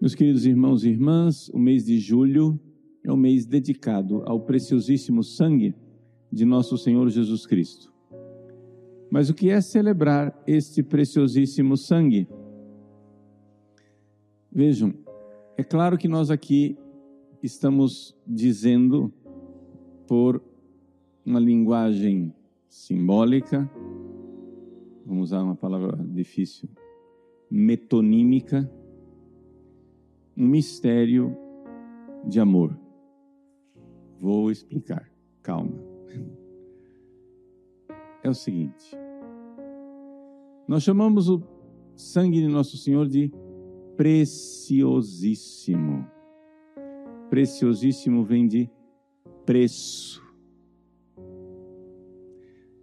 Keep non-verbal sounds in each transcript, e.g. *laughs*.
Meus queridos irmãos e irmãs, o mês de julho é um mês dedicado ao preciosíssimo sangue de nosso Senhor Jesus Cristo. Mas o que é celebrar este preciosíssimo sangue? Vejam, é claro que nós aqui estamos dizendo por uma linguagem simbólica, vamos usar uma palavra difícil, metonímica, um mistério de amor. Vou explicar, calma. É o seguinte: nós chamamos o sangue de Nosso Senhor de preciosíssimo. Preciosíssimo vem de preço.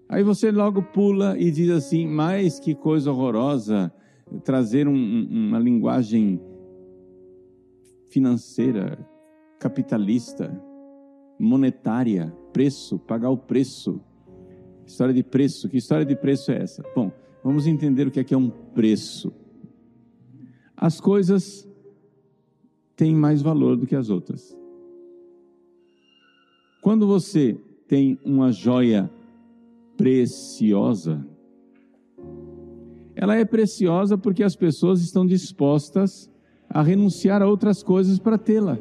Aí você logo pula e diz assim: mas que coisa horrorosa trazer um, uma linguagem financeira, capitalista, monetária, preço, pagar o preço. História de preço, que história de preço é essa? Bom, vamos entender o que é, que é um preço. As coisas têm mais valor do que as outras. Quando você tem uma joia preciosa, ela é preciosa porque as pessoas estão dispostas a renunciar a outras coisas para tê-la.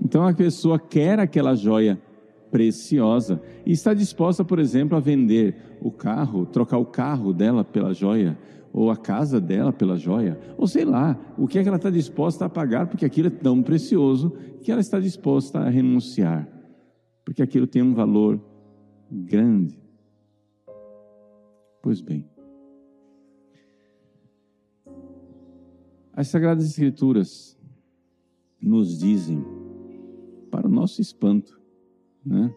Então a pessoa quer aquela joia preciosa e está disposta, por exemplo, a vender o carro, trocar o carro dela pela joia, ou a casa dela pela joia, ou sei lá, o que é que ela está disposta a pagar, porque aquilo é tão precioso que ela está disposta a renunciar, porque aquilo tem um valor grande. Pois bem, As Sagradas Escrituras nos dizem, para o nosso espanto, né?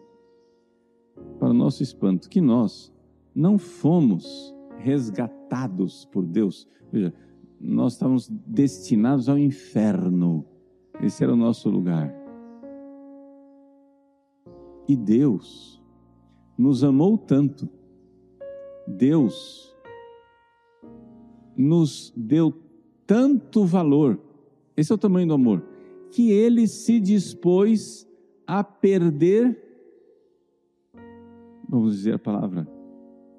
para o nosso espanto, que nós não fomos resgatados por Deus. Veja, nós estávamos destinados ao inferno. Esse era o nosso lugar. E Deus nos amou tanto, Deus nos deu tanto valor, esse é o tamanho do amor, que ele se dispôs a perder, vamos dizer a palavra,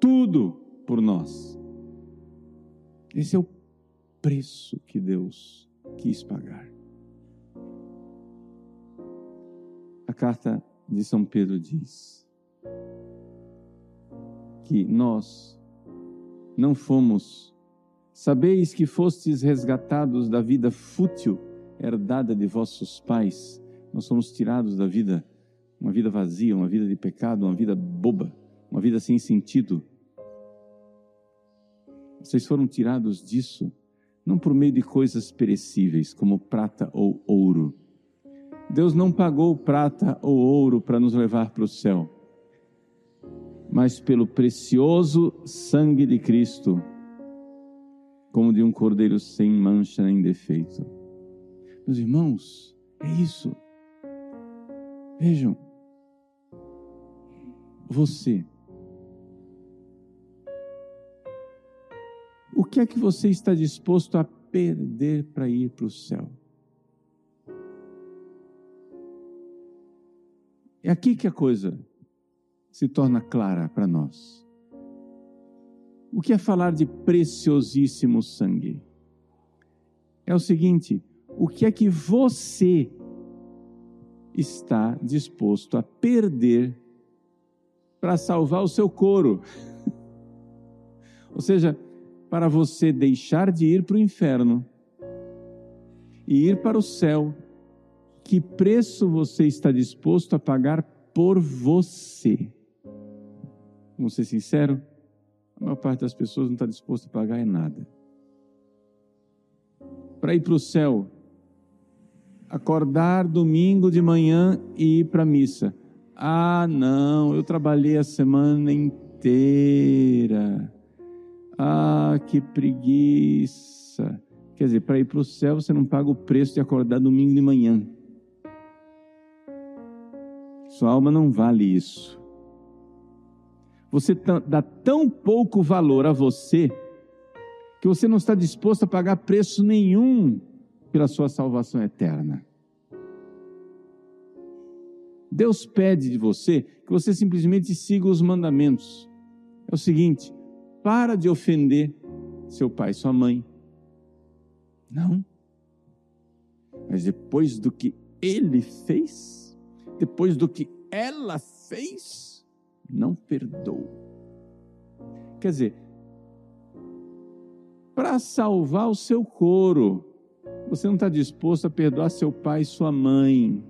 tudo por nós. Esse é o preço que Deus quis pagar. A carta de São Pedro diz que nós não fomos Sabeis que fostes resgatados da vida fútil herdada de vossos pais. Nós somos tirados da vida, uma vida vazia, uma vida de pecado, uma vida boba, uma vida sem sentido. Vocês foram tirados disso não por meio de coisas perecíveis, como prata ou ouro. Deus não pagou prata ou ouro para nos levar para o céu, mas pelo precioso sangue de Cristo como de um cordeiro sem mancha nem defeito. Meus irmãos, é isso. Vejam, você, o que é que você está disposto a perder para ir para o céu? É aqui que a coisa se torna clara para nós. O que é falar de preciosíssimo sangue? É o seguinte: o que é que você está disposto a perder para salvar o seu couro? *laughs* Ou seja, para você deixar de ir para o inferno e ir para o céu, que preço você está disposto a pagar por você? Vamos ser sinceros? A maior parte das pessoas não está disposta a pagar é nada. Para ir para o céu, acordar domingo de manhã e ir para a missa. Ah, não, eu trabalhei a semana inteira. Ah, que preguiça. Quer dizer, para ir para o céu você não paga o preço de acordar domingo de manhã. Sua alma não vale isso. Você dá tão pouco valor a você que você não está disposto a pagar preço nenhum pela sua salvação eterna. Deus pede de você que você simplesmente siga os mandamentos. É o seguinte: para de ofender seu pai sua mãe. Não. Mas depois do que ele fez, depois do que ela fez, não perdoa. Quer dizer, para salvar o seu couro, você não está disposto a perdoar seu pai e sua mãe.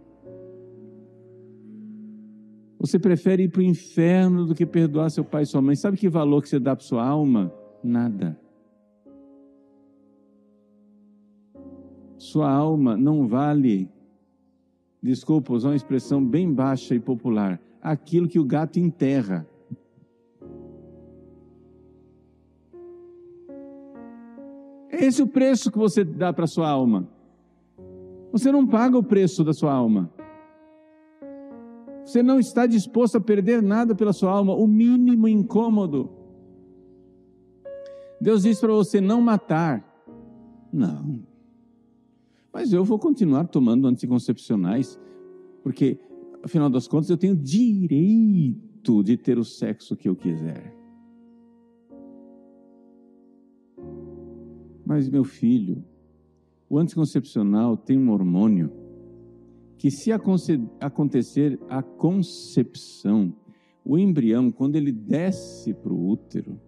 Você prefere ir para o inferno do que perdoar seu pai e sua mãe. Sabe que valor que você dá para sua alma? Nada. Sua alma não vale, desculpa, usar uma expressão bem baixa e popular, aquilo que o gato enterra. Esse é o preço que você dá para sua alma. Você não paga o preço da sua alma. Você não está disposto a perder nada pela sua alma, o mínimo incômodo. Deus diz para você não matar. Não. Mas eu vou continuar tomando anticoncepcionais, porque, afinal das contas, eu tenho direito de ter o sexo que eu quiser. Mas, meu filho, o anticoncepcional tem um hormônio que, se acontecer a concepção, o embrião, quando ele desce para o útero,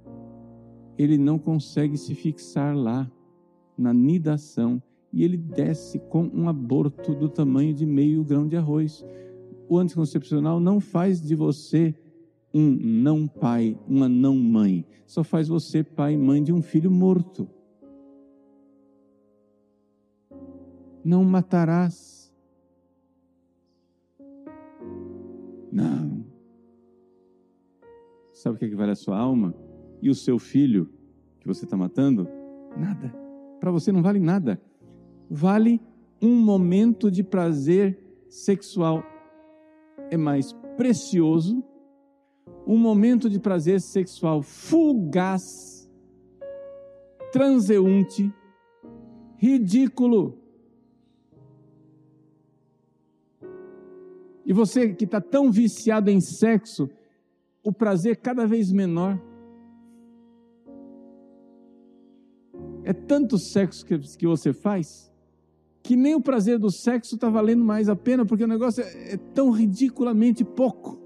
ele não consegue se fixar lá, na nidação, e ele desce com um aborto do tamanho de meio grão de arroz. O anticoncepcional não faz de você um não pai, uma não mãe, só faz você pai e mãe de um filho morto. não matarás. Não. Sabe o que, é que vale a sua alma? E o seu filho que você está matando? Nada. Para você não vale nada. Vale um momento de prazer sexual. É mais precioso um momento de prazer sexual fugaz, transeunte, ridículo E você que está tão viciado em sexo, o prazer cada vez menor. É tanto sexo que, que você faz, que nem o prazer do sexo está valendo mais a pena, porque o negócio é, é tão ridiculamente pouco.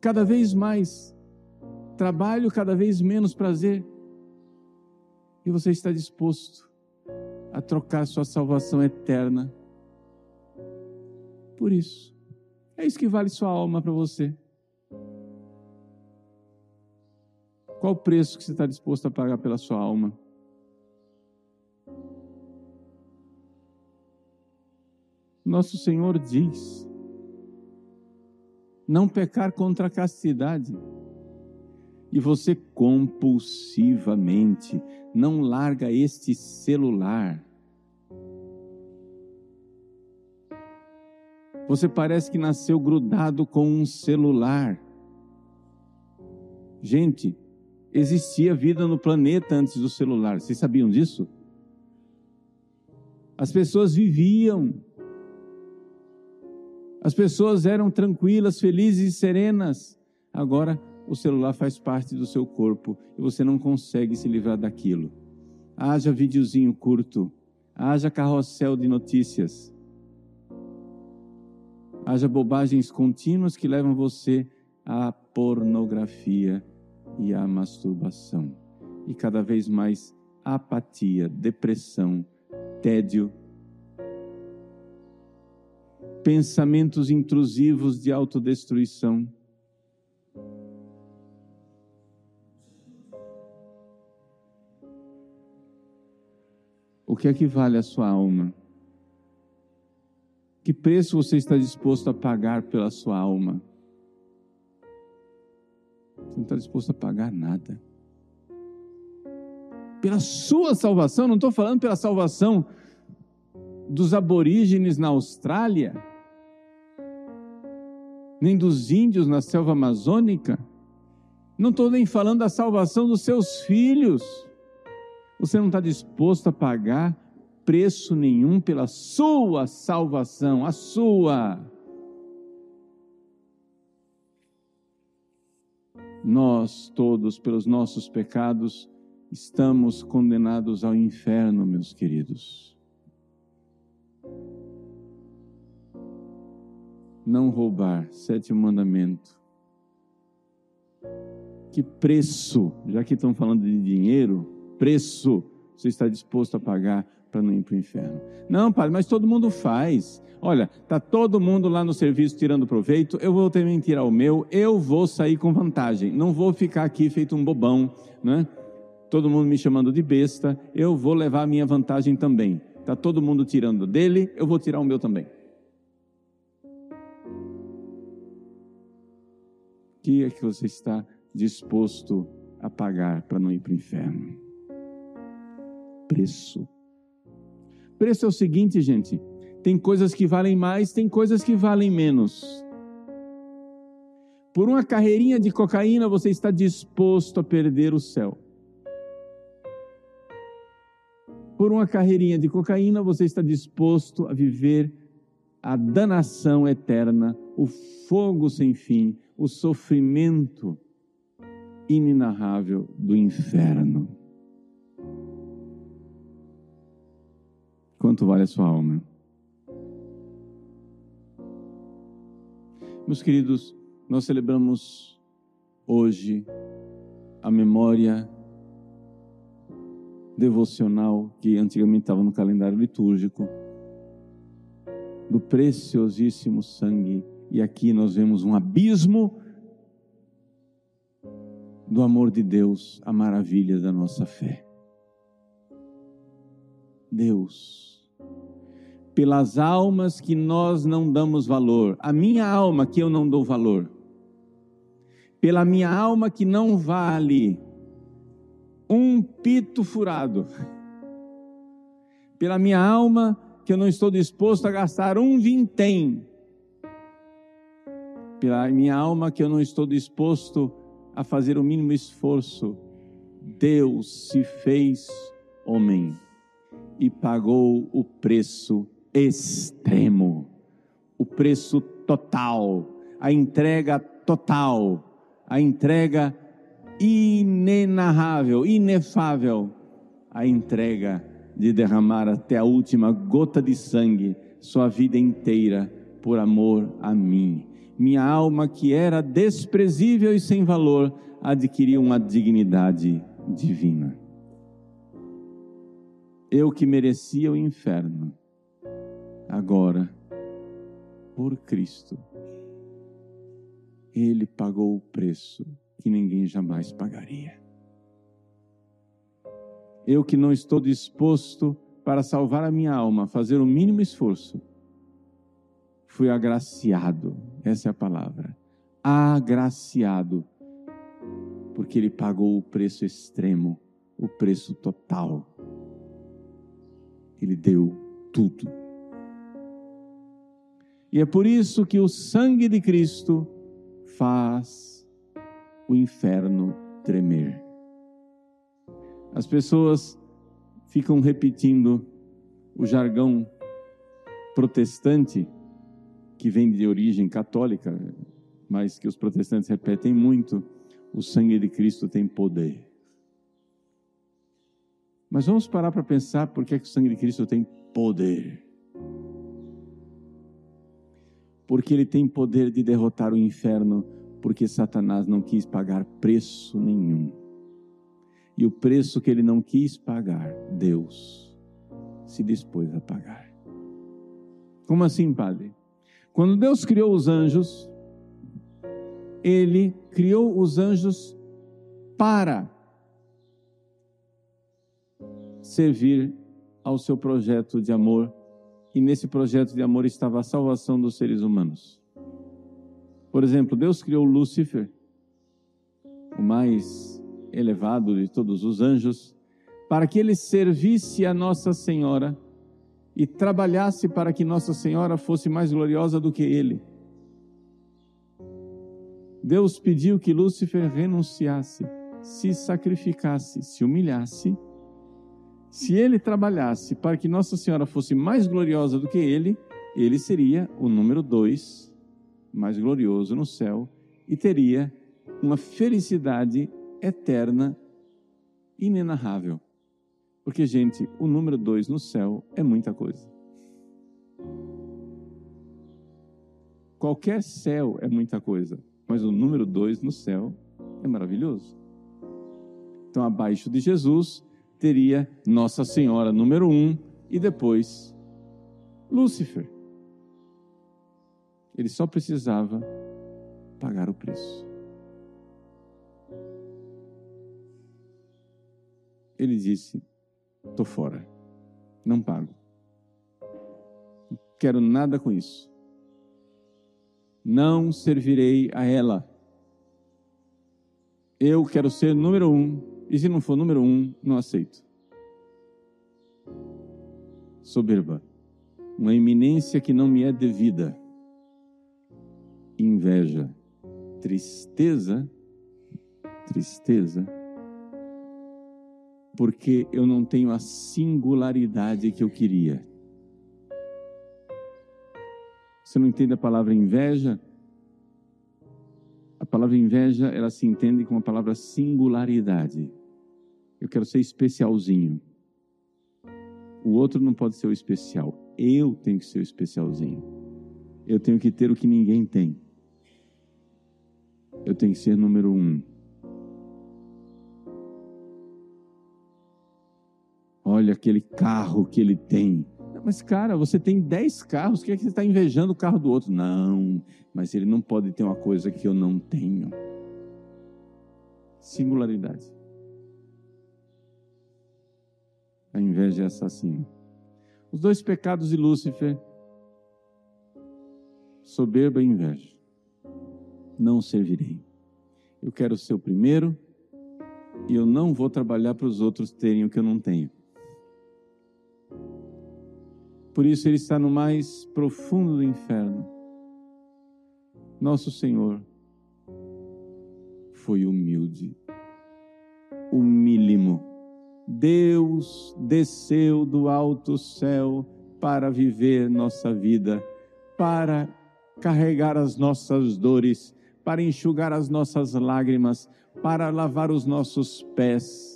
Cada vez mais trabalho, cada vez menos prazer. E você está disposto a trocar sua salvação eterna por isso. É isso que vale sua alma para você. Qual o preço que você está disposto a pagar pela sua alma? Nosso Senhor diz: não pecar contra a castidade. E você compulsivamente não larga este celular Você parece que nasceu grudado com um celular. Gente, existia vida no planeta antes do celular. Vocês sabiam disso? As pessoas viviam. As pessoas eram tranquilas, felizes e serenas. Agora o celular faz parte do seu corpo e você não consegue se livrar daquilo. Haja videozinho curto, haja carrossel de notícias haja bobagens contínuas que levam você à pornografia e à masturbação. E cada vez mais apatia, depressão, tédio, pensamentos intrusivos de autodestruição. O que é que vale a sua alma? Que preço você está disposto a pagar pela sua alma? Você não está disposto a pagar nada. Pela sua salvação, não estou falando pela salvação dos aborígenes na Austrália, nem dos índios na selva amazônica, não estou nem falando da salvação dos seus filhos. Você não está disposto a pagar preço nenhum pela sua salvação, a sua. Nós todos, pelos nossos pecados, estamos condenados ao inferno, meus queridos. Não roubar, sétimo mandamento. Que preço, já que estão falando de dinheiro, preço você está disposto a pagar para não ir para o inferno? Não, padre, mas todo mundo faz. Olha, está todo mundo lá no serviço tirando proveito, eu vou também tirar o meu, eu vou sair com vantagem, não vou ficar aqui feito um bobão, né? todo mundo me chamando de besta, eu vou levar a minha vantagem também. Está todo mundo tirando dele, eu vou tirar o meu também. Que é que você está disposto a pagar para não ir para o inferno? Preço. Preço é o seguinte, gente: tem coisas que valem mais, tem coisas que valem menos. Por uma carreirinha de cocaína, você está disposto a perder o céu. por uma carreirinha de cocaína, você está disposto a viver a danação eterna, o fogo sem fim, o sofrimento inenarrável do inferno. Quanto vale a sua alma? Meus queridos, nós celebramos hoje a memória devocional que antigamente estava no calendário litúrgico, do preciosíssimo sangue. E aqui nós vemos um abismo do amor de Deus, a maravilha da nossa fé. Deus, pelas almas que nós não damos valor, a minha alma que eu não dou valor, pela minha alma que não vale, um pito furado. Pela minha alma, que eu não estou disposto a gastar um vintém. Pela minha alma, que eu não estou disposto a fazer o mínimo esforço. Deus se fez homem e pagou o preço extremo, o preço total, a entrega total, a entrega inenarrável, inefável a entrega de derramar até a última gota de sangue, sua vida inteira, por amor a mim. Minha alma, que era desprezível e sem valor, adquiriu uma dignidade divina. Eu que merecia o inferno, agora, por Cristo, Ele pagou o preço que ninguém jamais pagaria. Eu que não estou disposto para salvar a minha alma, fazer o mínimo esforço, fui agraciado, essa é a palavra, agraciado, porque Ele pagou o preço extremo, o preço total. Ele deu tudo. E é por isso que o sangue de Cristo faz o inferno tremer. As pessoas ficam repetindo o jargão protestante, que vem de origem católica, mas que os protestantes repetem muito: o sangue de Cristo tem poder. Mas vamos parar para pensar por que, é que o sangue de Cristo tem poder. Porque ele tem poder de derrotar o inferno porque Satanás não quis pagar preço nenhum. E o preço que ele não quis pagar, Deus se dispôs a pagar. Como assim, Padre? Quando Deus criou os anjos, ele criou os anjos para servir ao seu projeto de amor, e nesse projeto de amor estava a salvação dos seres humanos. Por exemplo, Deus criou Lúcifer, o mais elevado de todos os anjos, para que ele servisse a Nossa Senhora e trabalhasse para que Nossa Senhora fosse mais gloriosa do que ele. Deus pediu que Lúcifer renunciasse, se sacrificasse, se humilhasse, Se ele trabalhasse para que Nossa Senhora fosse mais gloriosa do que ele, ele seria o número dois, mais glorioso no céu, e teria uma felicidade eterna, inenarrável. Porque, gente, o número dois no céu é muita coisa. Qualquer céu é muita coisa, mas o número dois no céu é maravilhoso. Então, abaixo de Jesus, teria Nossa Senhora número um e depois Lúcifer. Ele só precisava pagar o preço. Ele disse: Estou fora, não pago, não quero nada com isso. Não servirei a ela. Eu quero ser número um, e se não for número um, não aceito. Soberba, uma eminência que não me é devida, inveja, tristeza, tristeza, porque eu não tenho a singularidade que eu queria. Você não entende a palavra inveja? A palavra inveja, ela se entende com a palavra singularidade. Eu quero ser especialzinho. O outro não pode ser o especial. Eu tenho que ser o especialzinho. Eu tenho que ter o que ninguém tem. Eu tenho que ser número um. Olha aquele carro que ele tem. Mas, cara, você tem 10 carros, por que, é que você está invejando o carro do outro? Não, mas ele não pode ter uma coisa que eu não tenho. Singularidade. A inveja é assassina. Os dois pecados de Lúcifer, soberba e inveja. Não servirei. Eu quero ser o primeiro e eu não vou trabalhar para os outros terem o que eu não tenho. Por isso ele está no mais profundo do inferno. Nosso Senhor foi humilde, humílimo. Deus desceu do alto céu para viver nossa vida, para carregar as nossas dores, para enxugar as nossas lágrimas, para lavar os nossos pés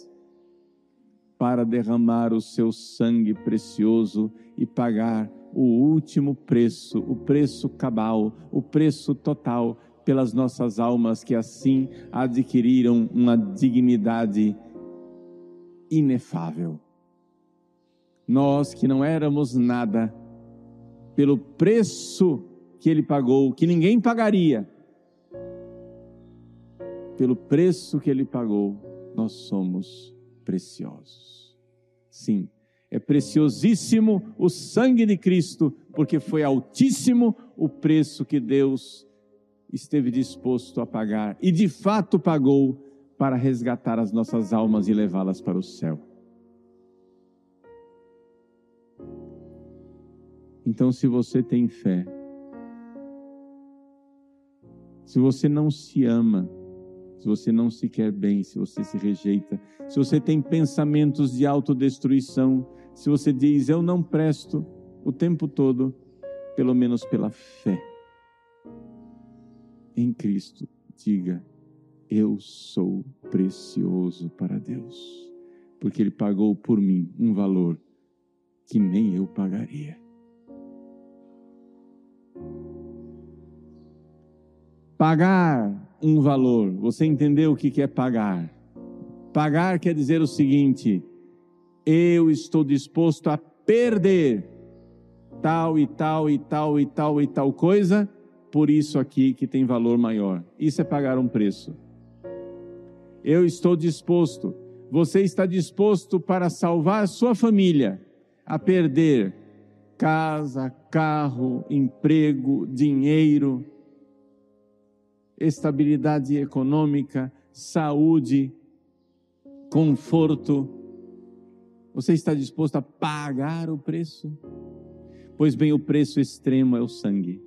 para derramar o seu sangue precioso e pagar o último preço, o preço cabal, o preço total pelas nossas almas que assim adquiriram uma dignidade inefável. Nós que não éramos nada, pelo preço que ele pagou, que ninguém pagaria, pelo preço que ele pagou, nós somos preciosos. Sim, é preciosíssimo o sangue de Cristo, porque foi altíssimo o preço que Deus esteve disposto a pagar e de fato pagou para resgatar as nossas almas e levá-las para o céu. Então, se você tem fé, se você não se ama, se você não se quer bem, se você se rejeita, se você tem pensamentos de autodestruição, se você diz eu não presto o tempo todo, pelo menos pela fé em Cristo, diga: eu sou precioso para Deus, porque Ele pagou por mim um valor que nem eu pagaria. Pagar um valor, você entendeu o que é pagar? Pagar quer dizer o seguinte: eu estou disposto a perder tal e tal e tal e tal e tal coisa por isso aqui que tem valor maior. Isso é pagar um preço. Eu estou disposto, você está disposto para salvar sua família a perder casa, carro, emprego, dinheiro, estabilidade econômica, saúde, conforto. Você está disposto a pagar o preço? Pois bem, o preço extremo é o sangue.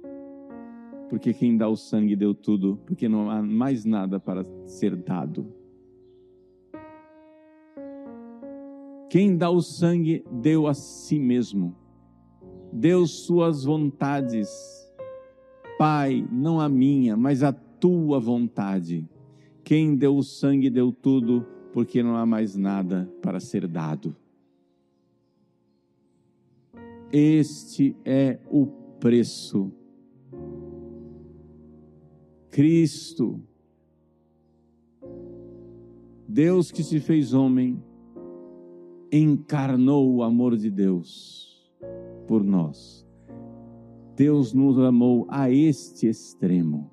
Porque quem dá o sangue deu tudo, porque não há mais nada para ser dado. Quem dá o sangue deu a si mesmo, deu suas vontades. Pai, não a minha, mas a tua vontade. Quem deu o sangue deu tudo, porque não há mais nada para ser dado. Este é o preço. Cristo, Deus que se fez homem, encarnou o amor de Deus por nós. Deus nos amou a este extremo.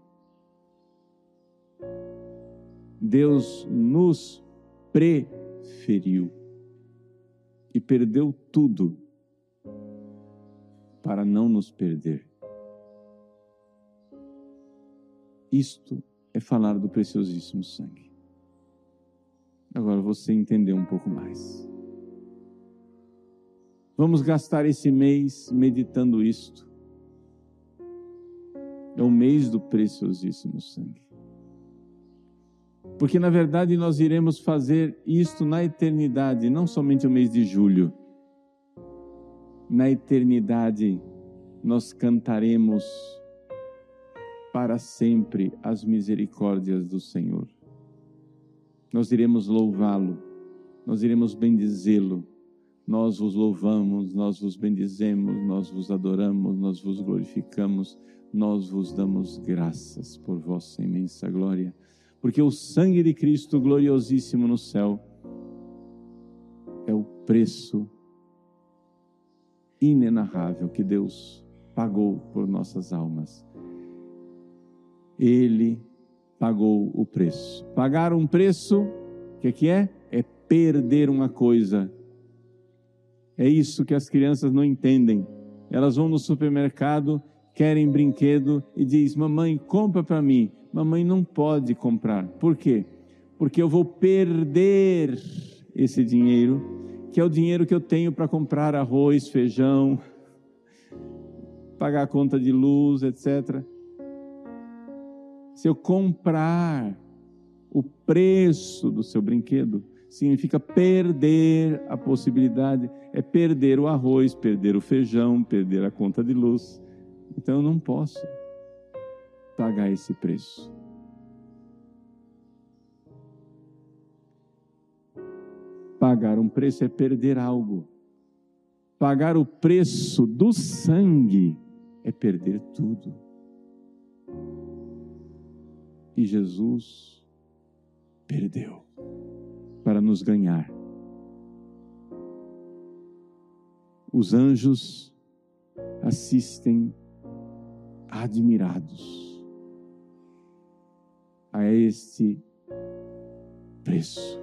Deus nos preferiu e perdeu tudo para não nos perder. Isto é falar do preciosíssimo sangue. Agora você entendeu um pouco mais. Vamos gastar esse mês meditando isto. É o mês do preciosíssimo sangue. Porque na verdade nós iremos fazer isto na eternidade, não somente o mês de julho. Na eternidade nós cantaremos para sempre as misericórdias do Senhor. Nós iremos louvá-lo, nós iremos bendizê-lo nós vos louvamos, nós vos bendizemos, nós vos adoramos, nós vos glorificamos, nós vos damos graças por vossa imensa glória, porque o sangue de Cristo gloriosíssimo no céu é o preço inenarrável que Deus pagou por nossas almas. Ele pagou o preço. Pagar um preço, o que, que é? É perder uma coisa é isso que as crianças não entendem. Elas vão no supermercado, querem brinquedo e diz: "Mamãe, compra para mim". Mamãe não pode comprar. Por quê? Porque eu vou perder esse dinheiro, que é o dinheiro que eu tenho para comprar arroz, feijão, *laughs* pagar a conta de luz, etc. Se eu comprar o preço do seu brinquedo, significa perder a possibilidade, é perder o arroz, perder o feijão, perder a conta de luz. Então eu não posso pagar esse preço. Pagar um preço é perder algo. Pagar o preço do sangue é perder tudo. E Jesus perdeu para nos ganhar. Os anjos assistem admirados a este preço.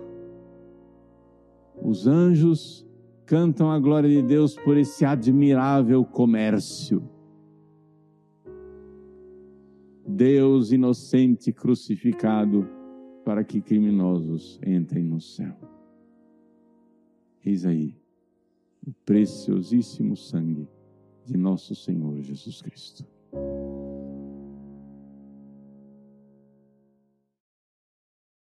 Os anjos cantam a glória de Deus por esse admirável comércio. Deus inocente crucificado para que criminosos entrem no céu. Eis aí o preciosíssimo sangue de nosso Senhor Jesus Cristo.